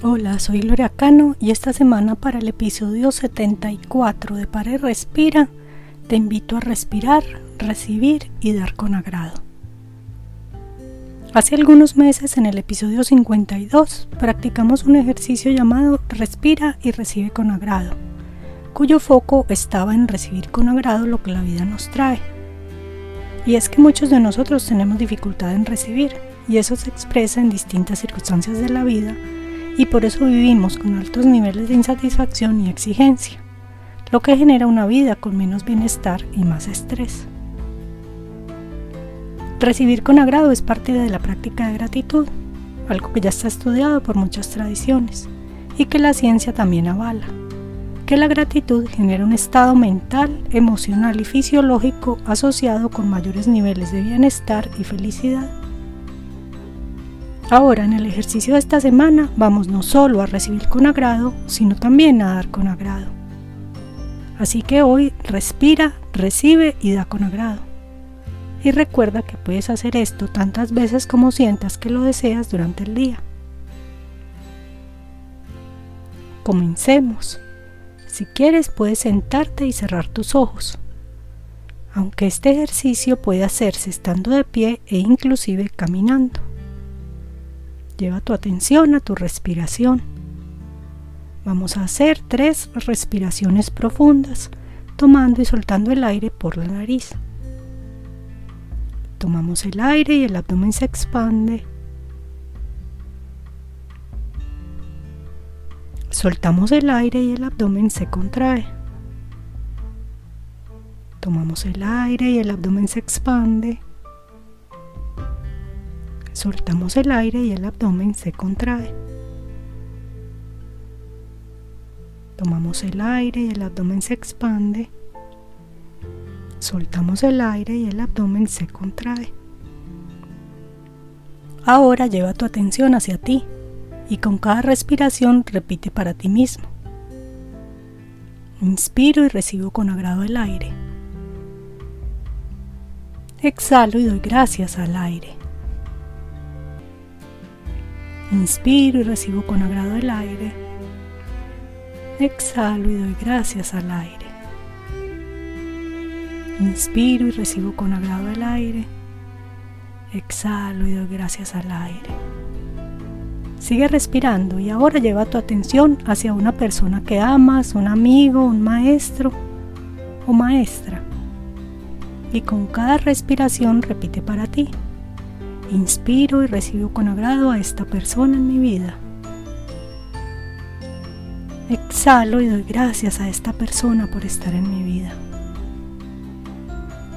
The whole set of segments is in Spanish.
Hola, soy Gloria Cano y esta semana para el episodio 74 de Para y Respira te invito a respirar, recibir y dar con agrado. Hace algunos meses en el episodio 52 practicamos un ejercicio llamado Respira y recibe con agrado, cuyo foco estaba en recibir con agrado lo que la vida nos trae. Y es que muchos de nosotros tenemos dificultad en recibir, y eso se expresa en distintas circunstancias de la vida y por eso vivimos con altos niveles de insatisfacción y exigencia, lo que genera una vida con menos bienestar y más estrés. Recibir con agrado es parte de la práctica de gratitud, algo que ya está estudiado por muchas tradiciones y que la ciencia también avala, que la gratitud genera un estado mental, emocional y fisiológico asociado con mayores niveles de bienestar y felicidad. Ahora, en el ejercicio de esta semana, vamos no solo a recibir con agrado, sino también a dar con agrado. Así que hoy respira, recibe y da con agrado. Y recuerda que puedes hacer esto tantas veces como sientas que lo deseas durante el día. Comencemos. Si quieres puedes sentarte y cerrar tus ojos. Aunque este ejercicio puede hacerse estando de pie e inclusive caminando. Lleva tu atención a tu respiración. Vamos a hacer tres respiraciones profundas, tomando y soltando el aire por la nariz. Tomamos el aire y el abdomen se expande. Soltamos el aire y el abdomen se contrae. Tomamos el aire y el abdomen se expande. Soltamos el aire y el abdomen se contrae. Tomamos el aire y el abdomen se expande. Soltamos el aire y el abdomen se contrae. Ahora lleva tu atención hacia ti y con cada respiración repite para ti mismo. Inspiro y recibo con agrado el aire. Exhalo y doy gracias al aire. Inspiro y recibo con agrado el aire. Exhalo y doy gracias al aire. Inspiro y recibo con agrado el aire. Exhalo y doy gracias al aire. Sigue respirando y ahora lleva tu atención hacia una persona que amas, un amigo, un maestro o maestra. Y con cada respiración repite para ti. Inspiro y recibo con agrado a esta persona en mi vida. Exhalo y doy gracias a esta persona por estar en mi vida.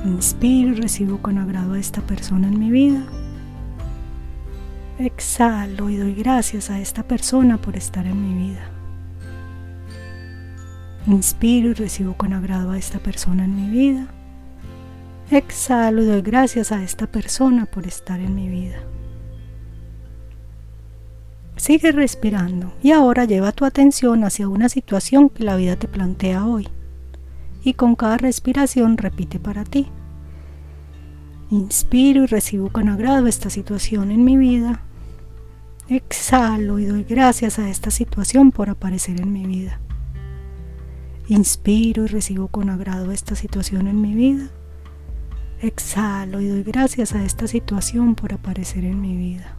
Inspiro y recibo con agrado a esta persona en mi vida. Exhalo y doy gracias a esta persona por estar en mi vida. Inspiro y recibo con agrado a esta persona en mi vida. Exhalo y doy gracias a esta persona por estar en mi vida. Sigue respirando y ahora lleva tu atención hacia una situación que la vida te plantea hoy. Y con cada respiración repite para ti. Inspiro y recibo con agrado esta situación en mi vida. Exhalo y doy gracias a esta situación por aparecer en mi vida. Inspiro y recibo con agrado esta situación en mi vida. Exhalo y doy gracias a esta situación por aparecer en mi vida.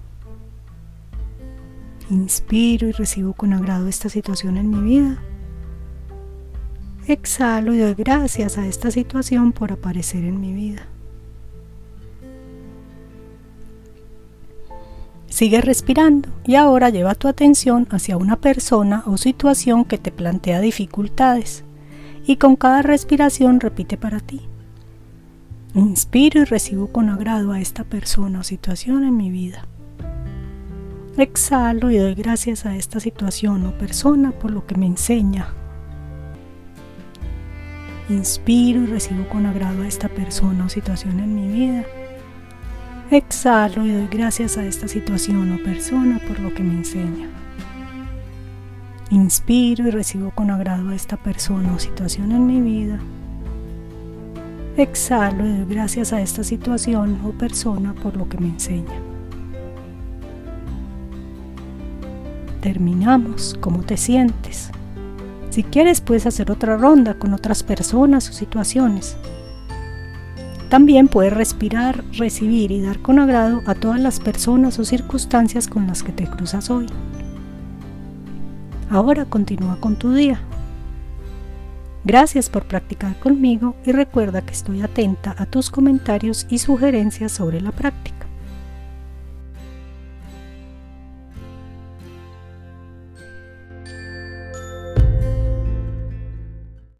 Inspiro y recibo con agrado esta situación en mi vida. Exhalo y doy gracias a esta situación por aparecer en mi vida. Sigue respirando y ahora lleva tu atención hacia una persona o situación que te plantea dificultades y con cada respiración repite para ti. Inspiro y recibo con agrado a esta persona o situación en mi vida. Exhalo y doy gracias a esta situación o persona por lo que me enseña. Inspiro y recibo con agrado a esta persona o situación en mi vida. Exhalo y doy gracias a esta situación o persona por lo que me enseña. Inspiro y recibo con agrado a esta persona o situación en mi vida. Exhalo y doy gracias a esta situación o persona por lo que me enseña. terminamos, cómo te sientes. Si quieres puedes hacer otra ronda con otras personas o situaciones. También puedes respirar, recibir y dar con agrado a todas las personas o circunstancias con las que te cruzas hoy. Ahora continúa con tu día. Gracias por practicar conmigo y recuerda que estoy atenta a tus comentarios y sugerencias sobre la práctica.